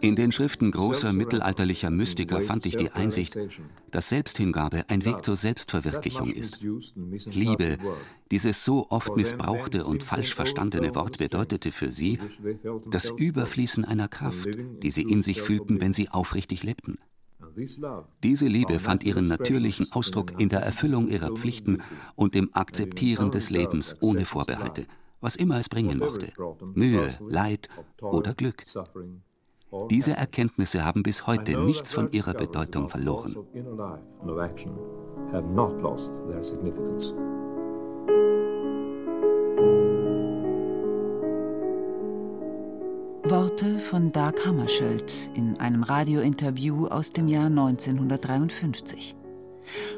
In den Schriften großer mittelalterlicher Mystiker fand ich die Einsicht, dass Selbsthingabe ein Weg zur Selbstverwirklichung ist. Liebe, dieses so oft missbrauchte und falsch verstandene Wort bedeutete für sie das Überfließen einer Kraft, die sie in sich fühlten, wenn sie aufrichtig lebten. Diese Liebe fand ihren natürlichen Ausdruck in der Erfüllung ihrer Pflichten und im Akzeptieren des Lebens ohne Vorbehalte was immer es bringen mochte, Mühe, Leid oder Glück. Diese Erkenntnisse haben bis heute nichts von ihrer Bedeutung verloren. Worte von Dag Hammarskjöld in einem Radiointerview aus dem Jahr 1953.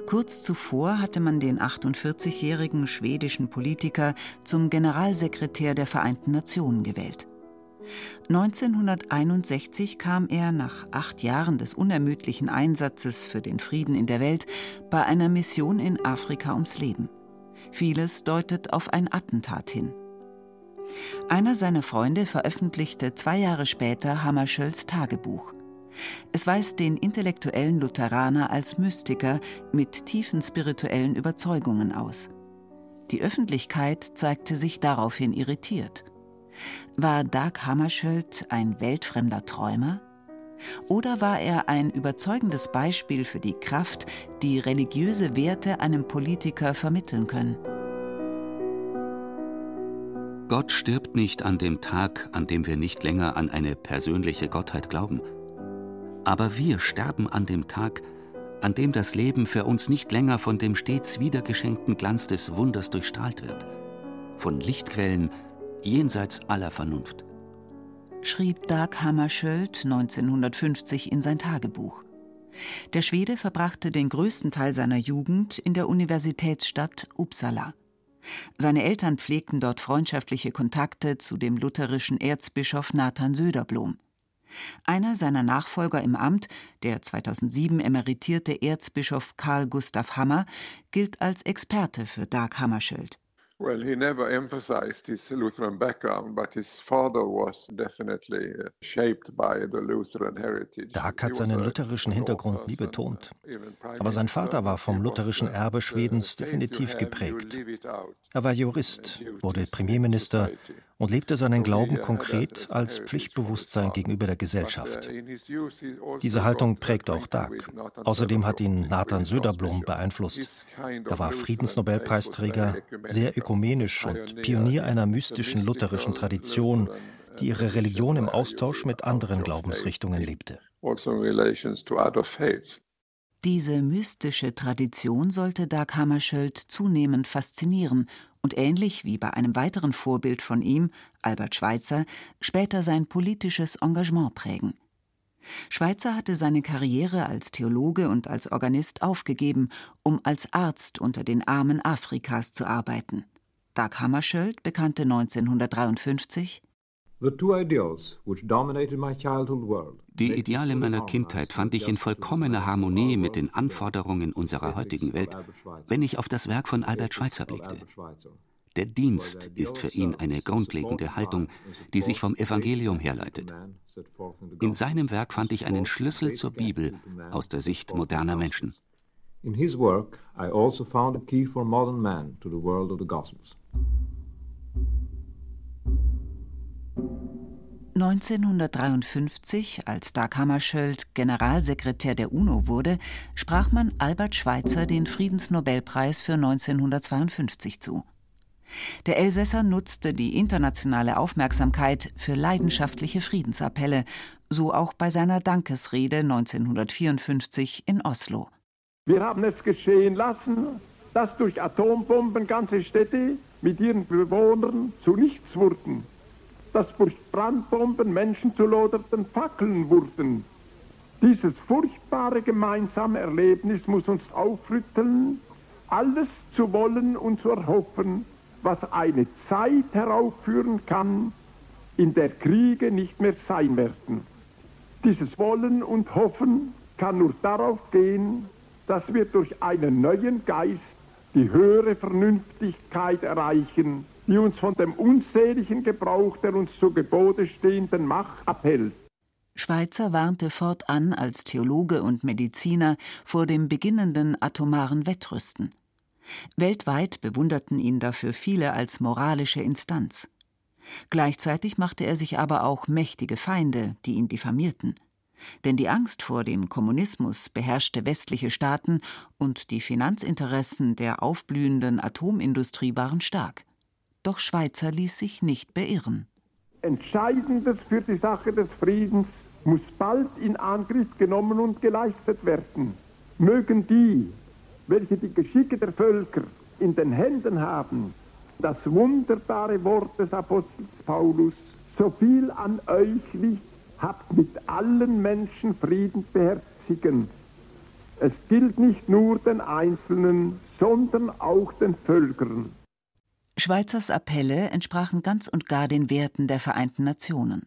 Kurz zuvor hatte man den 48-jährigen schwedischen Politiker zum Generalsekretär der Vereinten Nationen gewählt. 1961 kam er nach acht Jahren des unermüdlichen Einsatzes für den Frieden in der Welt bei einer Mission in Afrika ums Leben. Vieles deutet auf ein Attentat hin. Einer seiner Freunde veröffentlichte zwei Jahre später Hammarskjölds Tagebuch. Es weist den intellektuellen Lutheraner als Mystiker mit tiefen spirituellen Überzeugungen aus. Die Öffentlichkeit zeigte sich daraufhin irritiert. War Dag Hammarskjöld ein weltfremder Träumer? Oder war er ein überzeugendes Beispiel für die Kraft, die religiöse Werte einem Politiker vermitteln können? Gott stirbt nicht an dem Tag, an dem wir nicht länger an eine persönliche Gottheit glauben. Aber wir sterben an dem Tag, an dem das Leben für uns nicht länger von dem stets wiedergeschenkten Glanz des Wunders durchstrahlt wird, von Lichtquellen jenseits aller Vernunft. Schrieb Dag Hammarskjöld 1950 in sein Tagebuch. Der Schwede verbrachte den größten Teil seiner Jugend in der Universitätsstadt Uppsala. Seine Eltern pflegten dort freundschaftliche Kontakte zu dem lutherischen Erzbischof Nathan Söderblom. Einer seiner Nachfolger im Amt, der 2007 emeritierte Erzbischof Karl Gustav Hammer, gilt als Experte für Dag Hammarskjöld. Well, he never emphasized his Lutheran background, but his father was definitely uh, shaped by the Lutheran heritage. Dag hat seinen lutherischen Hintergrund nie betont. Aber sein Vater war vom lutherischen Erbe Schwedens definitiv geprägt. Er war Jurist, wurde Premierminister und lebte seinen Glauben konkret als Pflichtbewusstsein gegenüber der Gesellschaft. Diese Haltung prägt auch Dag. Außerdem hat ihn Nathan Söderblom beeinflusst. Er war Friedensnobelpreisträger, sehr ökumenisch und Pionier einer mystischen lutherischen Tradition, die ihre Religion im Austausch mit anderen Glaubensrichtungen lebte. Diese mystische Tradition sollte Dag Hammarskjöld zunehmend faszinieren und ähnlich wie bei einem weiteren Vorbild von ihm, Albert Schweitzer, später sein politisches Engagement prägen. Schweitzer hatte seine Karriere als Theologe und als Organist aufgegeben, um als Arzt unter den Armen Afrikas zu arbeiten. Dag Hammarskjöld bekannte 1953 die Ideale meiner Kindheit fand ich in vollkommener Harmonie mit den Anforderungen unserer heutigen Welt, wenn ich auf das Werk von Albert Schweitzer blickte. Der Dienst ist für ihn eine grundlegende Haltung, die sich vom Evangelium herleitet. In seinem Werk fand ich einen Schlüssel zur Bibel aus der Sicht moderner Menschen. In his work I also found a key for modern man to the world of the Gospels. 1953, als Dag Hammarskjöld Generalsekretär der UNO wurde, sprach man Albert Schweitzer den Friedensnobelpreis für 1952 zu. Der Elsässer nutzte die internationale Aufmerksamkeit für leidenschaftliche Friedensappelle, so auch bei seiner Dankesrede 1954 in Oslo. Wir haben es geschehen lassen, dass durch Atombomben ganze Städte mit ihren Bewohnern zu nichts wurden dass durch Brandbomben Menschen zu loderten Fackeln wurden. Dieses furchtbare gemeinsame Erlebnis muss uns aufrütteln alles zu wollen und zu erhoffen, was eine Zeit heraufführen kann, in der Kriege nicht mehr sein werden. Dieses Wollen und Hoffen kann nur darauf gehen, dass wir durch einen neuen Geist die höhere Vernünftigkeit erreichen, die uns von dem unseligen Gebrauch der uns zu Gebote stehenden Macht abhält. Schweitzer warnte fortan als Theologe und Mediziner vor dem beginnenden atomaren Wettrüsten. Weltweit bewunderten ihn dafür viele als moralische Instanz. Gleichzeitig machte er sich aber auch mächtige Feinde, die ihn diffamierten. Denn die Angst vor dem Kommunismus beherrschte westliche Staaten und die Finanzinteressen der aufblühenden Atomindustrie waren stark. Doch Schweitzer ließ sich nicht beirren. Entscheidendes für die Sache des Friedens muss bald in Angriff genommen und geleistet werden. Mögen die, welche die Geschicke der Völker in den Händen haben, das wunderbare Wort des Apostels Paulus, so viel an euch liegt, habt mit allen Menschen Frieden beherzigen. Es gilt nicht nur den Einzelnen, sondern auch den Völkern. Schweizers Appelle entsprachen ganz und gar den Werten der Vereinten Nationen.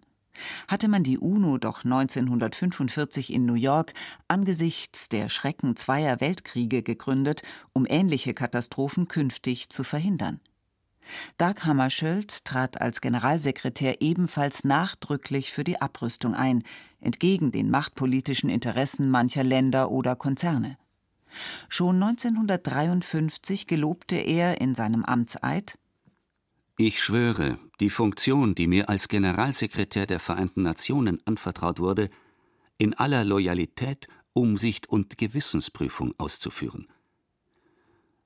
Hatte man die UNO doch 1945 in New York angesichts der Schrecken zweier Weltkriege gegründet, um ähnliche Katastrophen künftig zu verhindern. Dag Hammarskjöld trat als Generalsekretär ebenfalls nachdrücklich für die Abrüstung ein, entgegen den machtpolitischen Interessen mancher Länder oder Konzerne. Schon 1953 gelobte er in seinem Amtseid Ich schwöre, die Funktion, die mir als Generalsekretär der Vereinten Nationen anvertraut wurde, in aller Loyalität, Umsicht und Gewissensprüfung auszuführen.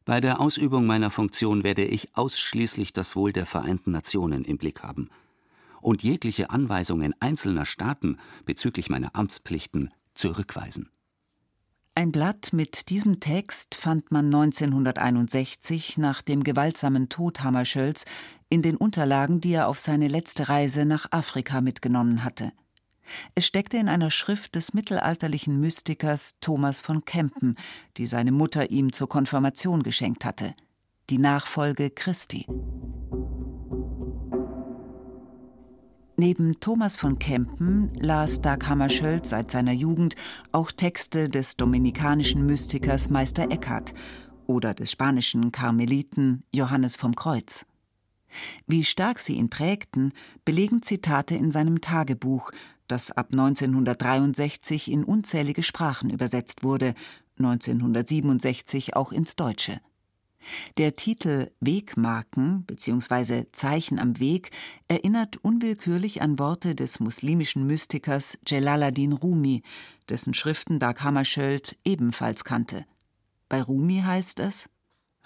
Bei der Ausübung meiner Funktion werde ich ausschließlich das Wohl der Vereinten Nationen im Blick haben und jegliche Anweisungen einzelner Staaten bezüglich meiner Amtspflichten zurückweisen. Ein Blatt mit diesem Text fand man 1961 nach dem gewaltsamen Tod Hammarskjölds in den Unterlagen, die er auf seine letzte Reise nach Afrika mitgenommen hatte. Es steckte in einer Schrift des mittelalterlichen Mystikers Thomas von Kempen, die seine Mutter ihm zur Konfirmation geschenkt hatte, die Nachfolge Christi. Neben Thomas von Kempen las Dag Hammarskjöld seit seiner Jugend auch Texte des dominikanischen Mystikers Meister Eckhart oder des spanischen Karmeliten Johannes vom Kreuz. Wie stark sie ihn prägten, belegen Zitate in seinem Tagebuch, das ab 1963 in unzählige Sprachen übersetzt wurde, 1967 auch ins Deutsche. Der Titel Wegmarken bzw. Zeichen am Weg erinnert unwillkürlich an Worte des muslimischen Mystikers Jalaluddin Rumi, dessen Schriften Dag Hammarskjöld ebenfalls kannte. Bei Rumi heißt es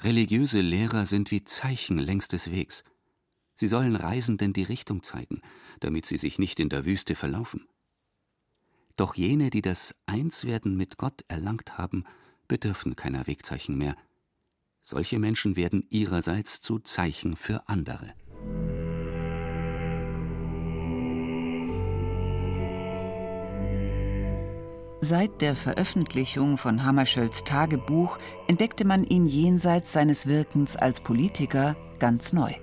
Religiöse Lehrer sind wie Zeichen längs des Wegs. Sie sollen Reisenden die Richtung zeigen, damit sie sich nicht in der Wüste verlaufen. Doch jene, die das Einswerden mit Gott erlangt haben, bedürfen keiner Wegzeichen mehr – solche Menschen werden ihrerseits zu Zeichen für andere. Seit der Veröffentlichung von Hammarskjölds Tagebuch entdeckte man ihn jenseits seines Wirkens als Politiker ganz neu.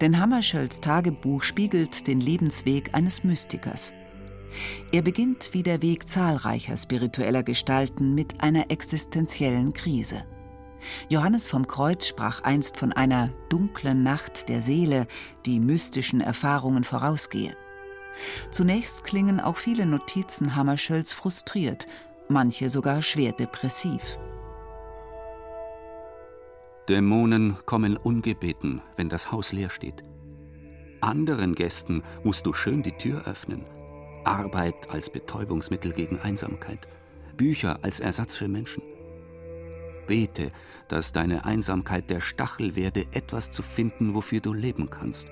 Denn Hammarskjölds Tagebuch spiegelt den Lebensweg eines Mystikers. Er beginnt wie der Weg zahlreicher spiritueller Gestalten mit einer existenziellen Krise. Johannes vom Kreuz sprach einst von einer dunklen Nacht der Seele, die mystischen Erfahrungen vorausgehe. Zunächst klingen auch viele Notizen Hammarskjölds frustriert, manche sogar schwer depressiv. Dämonen kommen ungebeten, wenn das Haus leer steht. Anderen Gästen musst du schön die Tür öffnen. Arbeit als Betäubungsmittel gegen Einsamkeit, Bücher als Ersatz für Menschen. Bete, dass deine Einsamkeit der Stachel werde, etwas zu finden, wofür du leben kannst.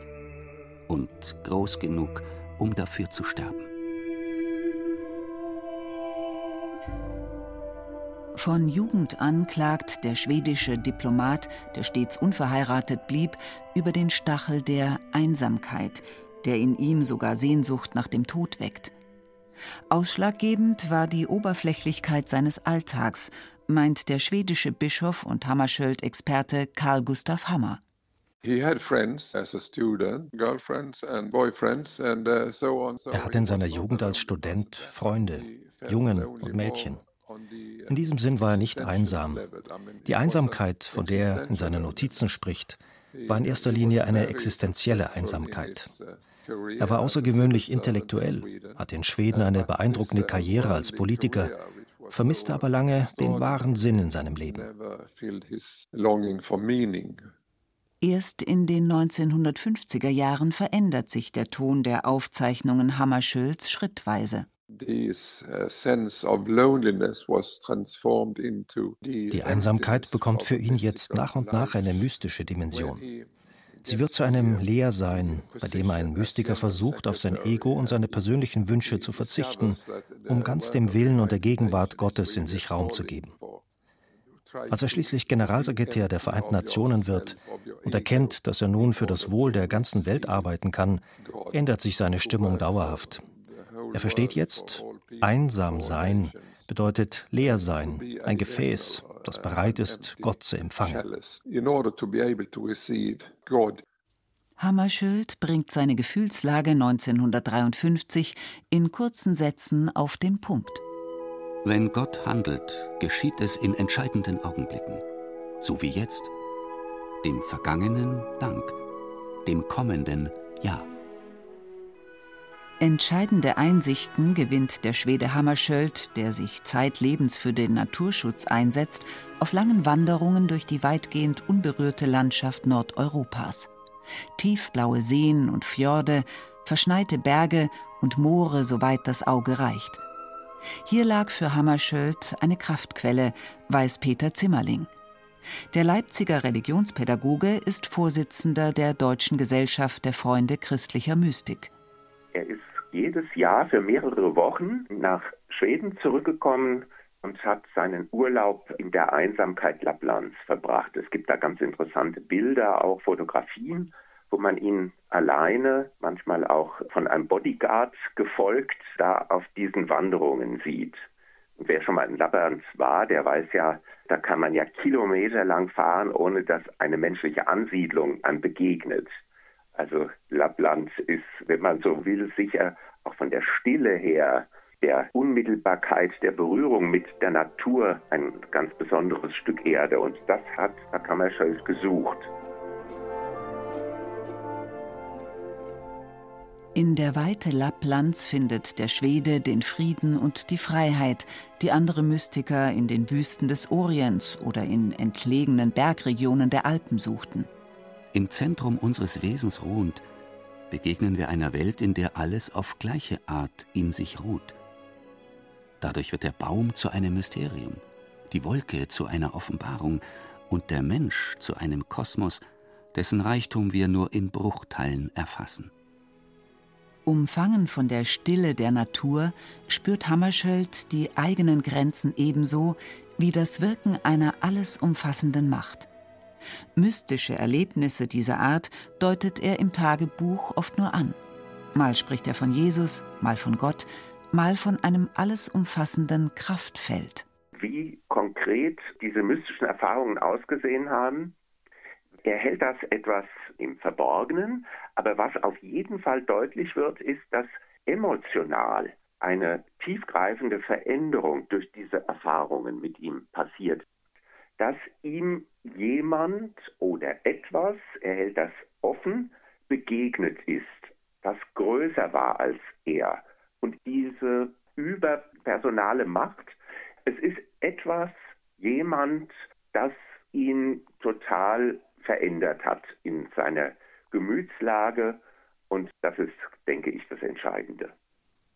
Und groß genug, um dafür zu sterben. Von Jugend an klagt der schwedische Diplomat, der stets unverheiratet blieb, über den Stachel der Einsamkeit, der in ihm sogar Sehnsucht nach dem Tod weckt. Ausschlaggebend war die Oberflächlichkeit seines Alltags, meint der schwedische Bischof und Hammarskjöld-Experte Karl Gustav Hammer. Uh, er hatte in seiner Jugend als Student Freunde, Jungen und Mädchen. In diesem Sinn war er nicht einsam. Die Einsamkeit, von der er in seinen Notizen spricht, war in erster Linie eine existenzielle Einsamkeit. Er war außergewöhnlich intellektuell, hatte in Schweden eine beeindruckende Karriere als Politiker, vermisste aber lange den wahren Sinn in seinem Leben. Erst in den 1950er Jahren verändert sich der Ton der Aufzeichnungen Hammarskjölds schrittweise. Die Einsamkeit bekommt für ihn jetzt nach und nach eine mystische Dimension. Sie wird zu einem Leersein, bei dem ein Mystiker versucht, auf sein Ego und seine persönlichen Wünsche zu verzichten, um ganz dem Willen und der Gegenwart Gottes in sich Raum zu geben. Als er schließlich Generalsekretär der Vereinten Nationen wird und erkennt, dass er nun für das Wohl der ganzen Welt arbeiten kann, ändert sich seine Stimmung dauerhaft. Er versteht jetzt, einsam sein bedeutet leer sein, ein Gefäß, das bereit ist, Gott zu empfangen. Hammarskjöld bringt seine Gefühlslage 1953 in kurzen Sätzen auf den Punkt. Wenn Gott handelt, geschieht es in entscheidenden Augenblicken, so wie jetzt. Dem Vergangenen Dank, dem Kommenden Ja. Entscheidende Einsichten gewinnt der Schwede Hammarskjöld, der sich zeitlebens für den Naturschutz einsetzt, auf langen Wanderungen durch die weitgehend unberührte Landschaft Nordeuropas. Tiefblaue Seen und Fjorde, verschneite Berge und Moore, soweit das Auge reicht. Hier lag für Hammarskjöld eine Kraftquelle, weiß Peter Zimmerling. Der Leipziger Religionspädagoge ist Vorsitzender der Deutschen Gesellschaft der Freunde christlicher Mystik. Er ist jedes Jahr für mehrere Wochen nach Schweden zurückgekommen und hat seinen Urlaub in der Einsamkeit Lapplands verbracht. Es gibt da ganz interessante Bilder, auch Fotografien wo man ihn alleine, manchmal auch von einem Bodyguard gefolgt, da auf diesen Wanderungen sieht. Und wer schon mal in Lappland war, der weiß ja, da kann man ja kilometerlang fahren, ohne dass eine menschliche Ansiedlung einem begegnet. Also Lappland ist, wenn man so will, sicher auch von der Stille her, der Unmittelbarkeit, der Berührung mit der Natur ein ganz besonderes Stück Erde. Und das hat Kammerschöld gesucht. In der Weite Lapplands findet der Schwede den Frieden und die Freiheit, die andere Mystiker in den Wüsten des Orients oder in entlegenen Bergregionen der Alpen suchten. Im Zentrum unseres Wesens ruhend begegnen wir einer Welt, in der alles auf gleiche Art in sich ruht. Dadurch wird der Baum zu einem Mysterium, die Wolke zu einer Offenbarung und der Mensch zu einem Kosmos, dessen Reichtum wir nur in Bruchteilen erfassen. Umfangen von der Stille der Natur spürt Hammarskjöld die eigenen Grenzen ebenso wie das Wirken einer alles umfassenden Macht. Mystische Erlebnisse dieser Art deutet er im Tagebuch oft nur an. Mal spricht er von Jesus, mal von Gott, mal von einem alles umfassenden Kraftfeld. Wie konkret diese mystischen Erfahrungen ausgesehen haben, er hält das etwas im Verborgenen, aber was auf jeden Fall deutlich wird, ist, dass emotional eine tiefgreifende Veränderung durch diese Erfahrungen mit ihm passiert. Dass ihm jemand oder etwas, er hält das offen, begegnet ist, das größer war als er. Und diese überpersonale Macht, es ist etwas, jemand, das ihn total verändert hat in seiner Gemütslage. Und das ist, denke ich, das Entscheidende.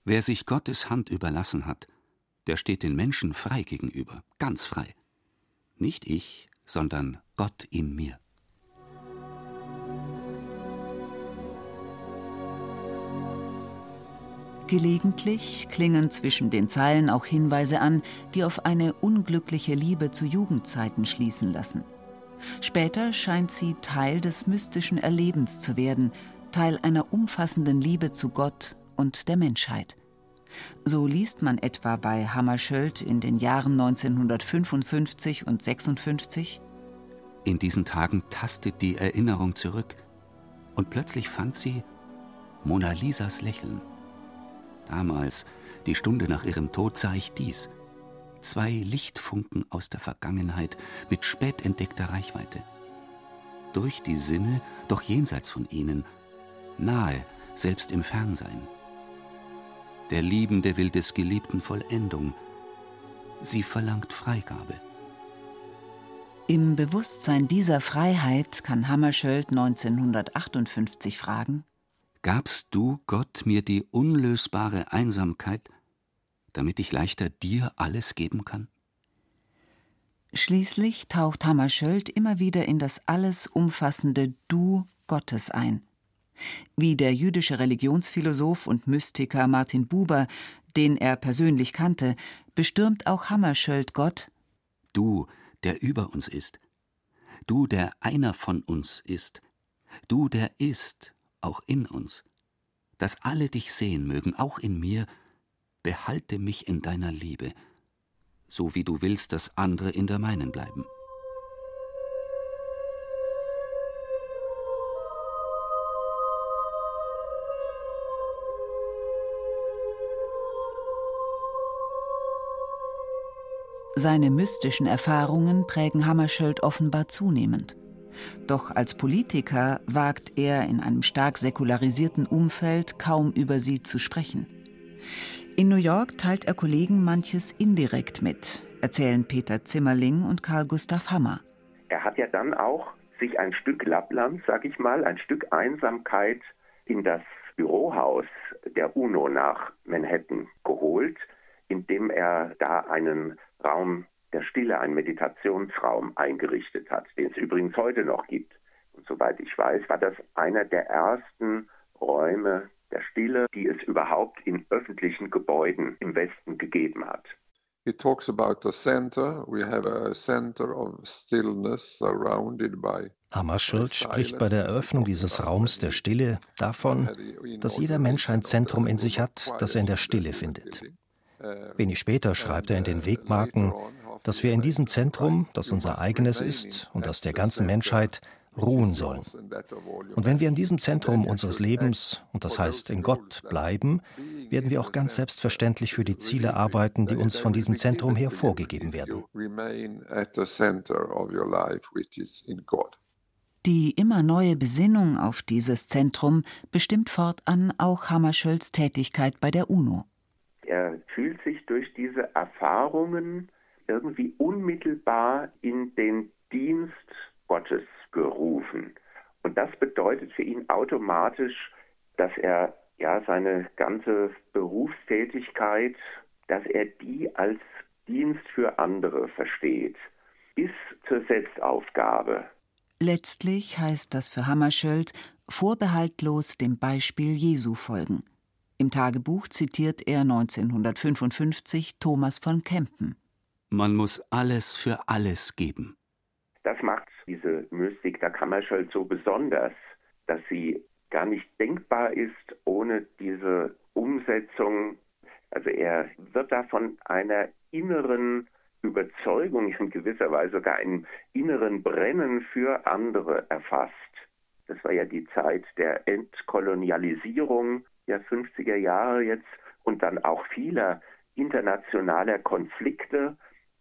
Wer sich Gottes Hand überlassen hat, der steht den Menschen frei gegenüber, ganz frei. Nicht ich, sondern Gott in mir. Gelegentlich klingen zwischen den Zeilen auch Hinweise an, die auf eine unglückliche Liebe zu Jugendzeiten schließen lassen. Später scheint sie Teil des mystischen Erlebens zu werden, Teil einer umfassenden Liebe zu Gott und der Menschheit. So liest man etwa bei Hammarskjöld in den Jahren 1955 und 56 In diesen Tagen tastet die Erinnerung zurück und plötzlich fand sie Mona Lisas Lächeln. Damals, die Stunde nach ihrem Tod, sah ich dies. Zwei Lichtfunken aus der Vergangenheit mit spät entdeckter Reichweite. Durch die Sinne, doch jenseits von ihnen, nahe, selbst im Fernsein. Der Liebende will des Geliebten Vollendung. Sie verlangt Freigabe. Im Bewusstsein dieser Freiheit kann Hammarskjöld 1958 fragen: Gabst du, Gott, mir die unlösbare Einsamkeit, damit ich leichter dir alles geben kann? Schließlich taucht Hammarskjöld immer wieder in das alles umfassende Du Gottes ein. Wie der jüdische Religionsphilosoph und Mystiker Martin Buber, den er persönlich kannte, bestürmt auch Hammarskjöld Gott. Du, der über uns ist. Du, der einer von uns ist. Du, der ist, auch in uns. Dass alle dich sehen mögen, auch in mir, behalte mich in deiner Liebe, so wie du willst, dass andere in der meinen bleiben. Seine mystischen Erfahrungen prägen Hammarskjöld offenbar zunehmend. Doch als Politiker wagt er in einem stark säkularisierten Umfeld kaum über sie zu sprechen. In New York teilt er Kollegen manches indirekt mit, erzählen Peter Zimmerling und Karl Gustav Hammer. Er hat ja dann auch sich ein Stück Lappland, sag ich mal, ein Stück Einsamkeit in das Bürohaus der UNO nach Manhattan geholt, indem er da einen Raum der Stille, einen Meditationsraum eingerichtet hat, den es übrigens heute noch gibt. Und soweit ich weiß, war das einer der ersten Räume der Stille, die es überhaupt in öffentlichen Gebäuden im Westen gegeben hat. He talks about a center. We have a center of stillness surrounded by Hammarskjöld spricht bei der Eröffnung dieses Raums der Stille davon, dass jeder Mensch ein Zentrum in sich hat, das er in der Stille findet. Wenig später schreibt er in den Wegmarken, dass wir in diesem Zentrum, das unser eigenes ist und das der ganzen Menschheit, ruhen sollen. Und wenn wir in diesem Zentrum unseres Lebens, und das heißt in Gott, bleiben, werden wir auch ganz selbstverständlich für die Ziele arbeiten, die uns von diesem Zentrum her vorgegeben werden. Die immer neue Besinnung auf dieses Zentrum bestimmt fortan auch Hammarskjölds Tätigkeit bei der UNO. Er fühlt sich durch diese Erfahrungen irgendwie unmittelbar in den Dienst Gottes gerufen. Und das bedeutet für ihn automatisch, dass er ja seine ganze Berufstätigkeit, dass er die als Dienst für andere versteht, bis zur Selbstaufgabe. Letztlich heißt das für Hammarskjöld vorbehaltlos dem Beispiel Jesu folgen. Im Tagebuch zitiert er 1955 Thomas von Kempen. Man muss alles für alles geben. Das macht diese Mystik der Kammerschuld so besonders, dass sie gar nicht denkbar ist ohne diese Umsetzung. Also er wird da von einer inneren Überzeugung, in gewisser Weise sogar einem inneren Brennen für andere erfasst. Das war ja die Zeit der Entkolonialisierung der 50er Jahre jetzt und dann auch vieler internationaler Konflikte.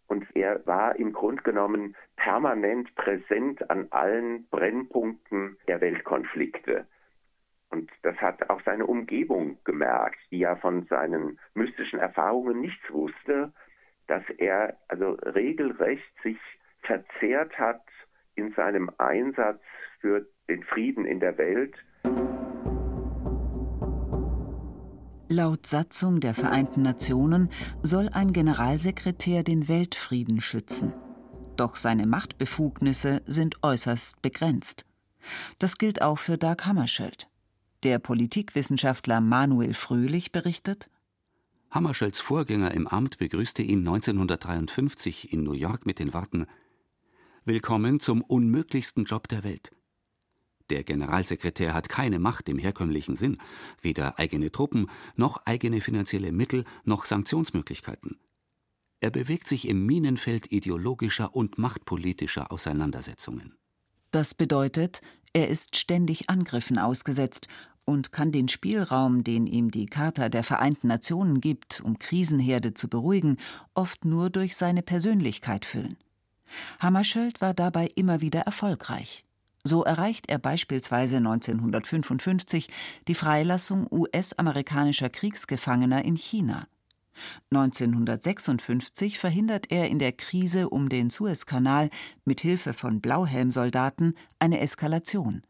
Und er war im Grunde genommen permanent präsent an allen Brennpunkten der Weltkonflikte. Und das hat auch seine Umgebung gemerkt, die ja von seinen mystischen Erfahrungen nichts wusste, dass er also regelrecht sich verzehrt hat in seinem Einsatz für den Frieden in der Welt. Laut Satzung der Vereinten Nationen soll ein Generalsekretär den Weltfrieden schützen. Doch seine Machtbefugnisse sind äußerst begrenzt. Das gilt auch für Dag Hammarskjöld. Der Politikwissenschaftler Manuel Fröhlich berichtet: Hammarskjölds Vorgänger im Amt begrüßte ihn 1953 in New York mit den Worten: Willkommen zum unmöglichsten Job der Welt. Der Generalsekretär hat keine Macht im herkömmlichen Sinn, weder eigene Truppen, noch eigene finanzielle Mittel, noch Sanktionsmöglichkeiten. Er bewegt sich im Minenfeld ideologischer und machtpolitischer Auseinandersetzungen. Das bedeutet, er ist ständig Angriffen ausgesetzt und kann den Spielraum, den ihm die Charta der Vereinten Nationen gibt, um Krisenherde zu beruhigen, oft nur durch seine Persönlichkeit füllen. Hammarskjöld war dabei immer wieder erfolgreich. So erreicht er beispielsweise 1955 die Freilassung US-amerikanischer Kriegsgefangener in China. 1956 verhindert er in der Krise um den Suezkanal mit Hilfe von Blauhelmsoldaten eine Eskalation.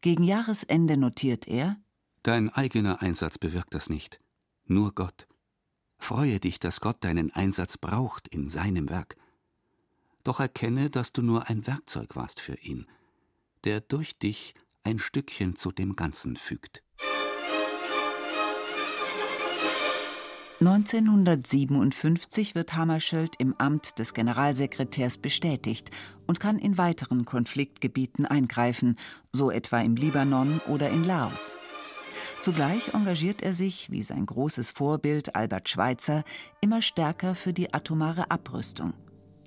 Gegen Jahresende notiert er: Dein eigener Einsatz bewirkt das nicht. Nur Gott. Freue dich, dass Gott deinen Einsatz braucht in seinem Werk. Doch erkenne, dass du nur ein Werkzeug warst für ihn der durch dich ein Stückchen zu dem Ganzen fügt. 1957 wird Hammarskjöld im Amt des Generalsekretärs bestätigt und kann in weiteren Konfliktgebieten eingreifen, so etwa im Libanon oder in Laos. Zugleich engagiert er sich, wie sein großes Vorbild Albert Schweitzer, immer stärker für die atomare Abrüstung.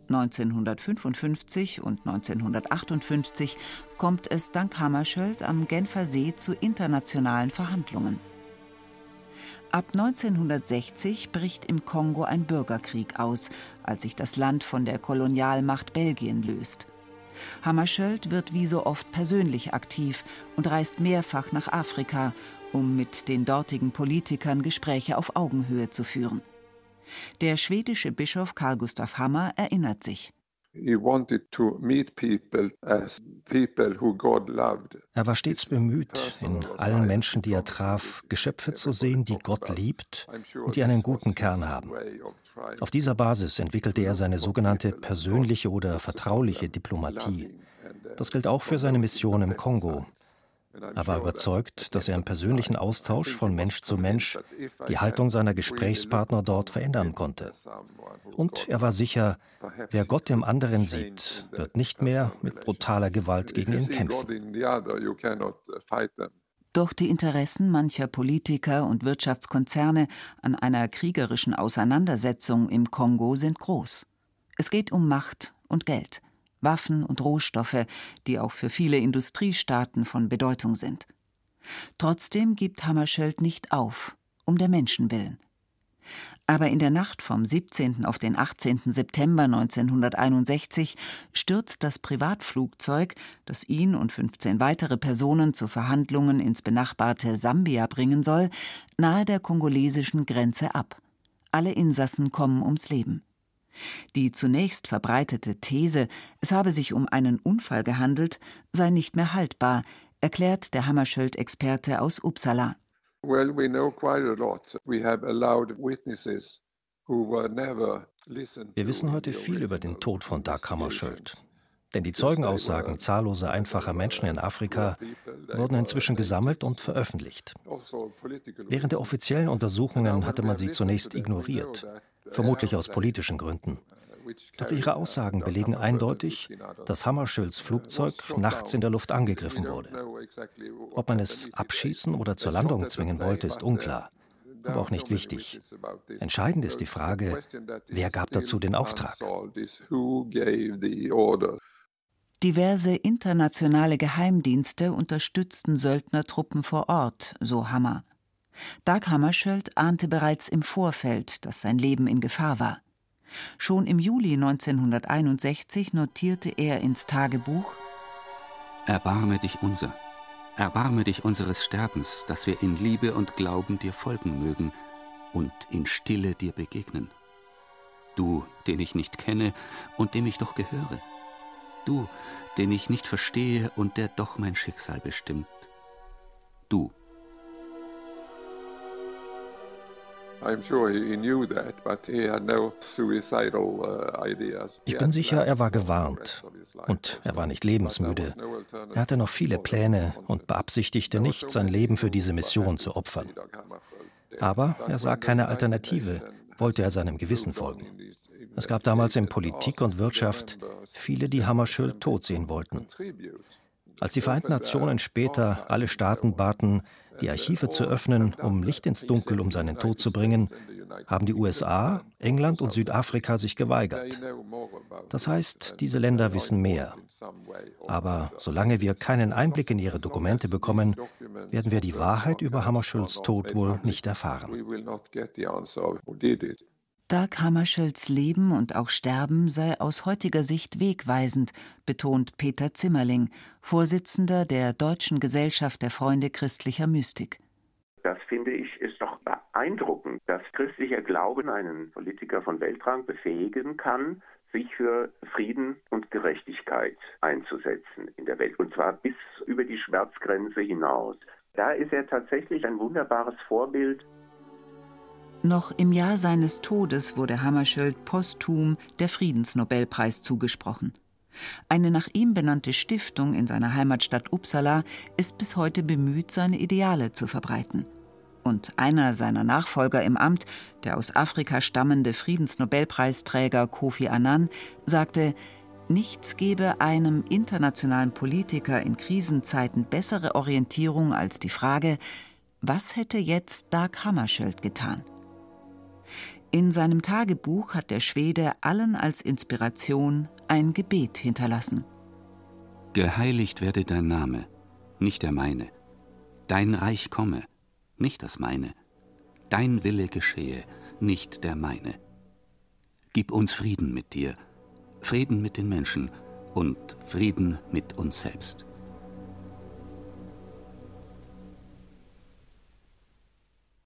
1955 und 1958 kommt es dank Hammarskjöld am Genfer See zu internationalen Verhandlungen. Ab 1960 bricht im Kongo ein Bürgerkrieg aus, als sich das Land von der Kolonialmacht Belgien löst. Hammarskjöld wird wie so oft persönlich aktiv und reist mehrfach nach Afrika, um mit den dortigen Politikern Gespräche auf Augenhöhe zu führen. Der schwedische Bischof Karl Gustav Hammer erinnert sich. Er war stets bemüht, in allen Menschen, die er traf, Geschöpfe zu sehen, die Gott liebt und die einen guten Kern haben. Auf dieser Basis entwickelte er seine sogenannte persönliche oder vertrauliche Diplomatie. Das gilt auch für seine Mission im Kongo, er war überzeugt, dass er im persönlichen Austausch von Mensch zu Mensch die Haltung seiner Gesprächspartner dort verändern konnte. Und er war sicher, wer Gott im anderen sieht, wird nicht mehr mit brutaler Gewalt gegen ihn kämpfen. Doch die Interessen mancher Politiker und Wirtschaftskonzerne an einer kriegerischen Auseinandersetzung im Kongo sind groß. Es geht um Macht und Geld. Waffen und Rohstoffe, die auch für viele Industriestaaten von Bedeutung sind. Trotzdem gibt Hammarskjöld nicht auf, um der Menschen willen. Aber in der Nacht vom 17. auf den 18. September 1961 stürzt das Privatflugzeug, das ihn und 15 weitere Personen zu Verhandlungen ins benachbarte Sambia bringen soll, nahe der kongolesischen Grenze ab. Alle Insassen kommen ums Leben. Die zunächst verbreitete These, es habe sich um einen Unfall gehandelt, sei nicht mehr haltbar, erklärt der Hammarskjöld-Experte aus Uppsala. Well, we know quite a lot. We have allowed witnesses wir wissen heute viel über den Tod von Dag Hammarskjöld. Denn die Zeugenaussagen zahlloser einfacher Menschen in Afrika wurden inzwischen gesammelt und veröffentlicht. Während der offiziellen Untersuchungen hatte man sie zunächst ignoriert vermutlich aus politischen Gründen. Doch ihre Aussagen belegen eindeutig, dass Hammarskjölds Flugzeug nachts in der Luft angegriffen wurde. Ob man es abschießen oder zur Landung zwingen wollte, ist unklar, aber auch nicht wichtig. Entscheidend ist die Frage, wer gab dazu den Auftrag? Diverse internationale Geheimdienste unterstützten Söldnertruppen vor Ort, so Hammer. Dag Hammarskjöld ahnte bereits im Vorfeld, dass sein Leben in Gefahr war. Schon im Juli 1961 notierte er ins Tagebuch Erbarme dich unser, erbarme dich unseres Sterbens, dass wir in Liebe und Glauben dir folgen mögen und in Stille dir begegnen. Du, den ich nicht kenne und dem ich doch gehöre. Du, den ich nicht verstehe und der doch mein Schicksal bestimmt. Du, ich bin sicher, er war gewarnt und er war nicht lebensmüde. Er hatte noch viele Pläne und beabsichtigte nicht, sein Leben für diese Mission zu opfern. Aber er sah keine Alternative, wollte er seinem Gewissen folgen. Es gab damals in Politik und Wirtschaft viele, die Hammarskjöld tot sehen wollten. Als die Vereinten Nationen später alle Staaten baten, die Archive zu öffnen, um Licht ins Dunkel um seinen Tod zu bringen, haben die USA, England und Südafrika sich geweigert. Das heißt, diese Länder wissen mehr. Aber solange wir keinen Einblick in ihre Dokumente bekommen, werden wir die Wahrheit über Hammarskjölds Tod wohl nicht erfahren. Dag Hammarskjölds Leben und auch Sterben sei aus heutiger Sicht wegweisend, betont Peter Zimmerling, Vorsitzender der Deutschen Gesellschaft der Freunde christlicher Mystik. Das finde ich ist doch beeindruckend, dass christlicher Glauben einen Politiker von Weltrang befähigen kann, sich für Frieden und Gerechtigkeit einzusetzen in der Welt, und zwar bis über die Schmerzgrenze hinaus. Da ist er tatsächlich ein wunderbares Vorbild noch im Jahr seines Todes wurde Hammarskjöld posthum der Friedensnobelpreis zugesprochen. Eine nach ihm benannte Stiftung in seiner Heimatstadt Uppsala ist bis heute bemüht, seine Ideale zu verbreiten. Und einer seiner Nachfolger im Amt, der aus Afrika stammende Friedensnobelpreisträger Kofi Annan, sagte, nichts gebe einem internationalen Politiker in Krisenzeiten bessere Orientierung als die Frage, was hätte jetzt Dag Hammarskjöld getan? In seinem Tagebuch hat der Schwede allen als Inspiration ein Gebet hinterlassen. Geheiligt werde dein Name, nicht der meine. Dein Reich komme, nicht das meine. Dein Wille geschehe, nicht der meine. Gib uns Frieden mit dir, Frieden mit den Menschen und Frieden mit uns selbst.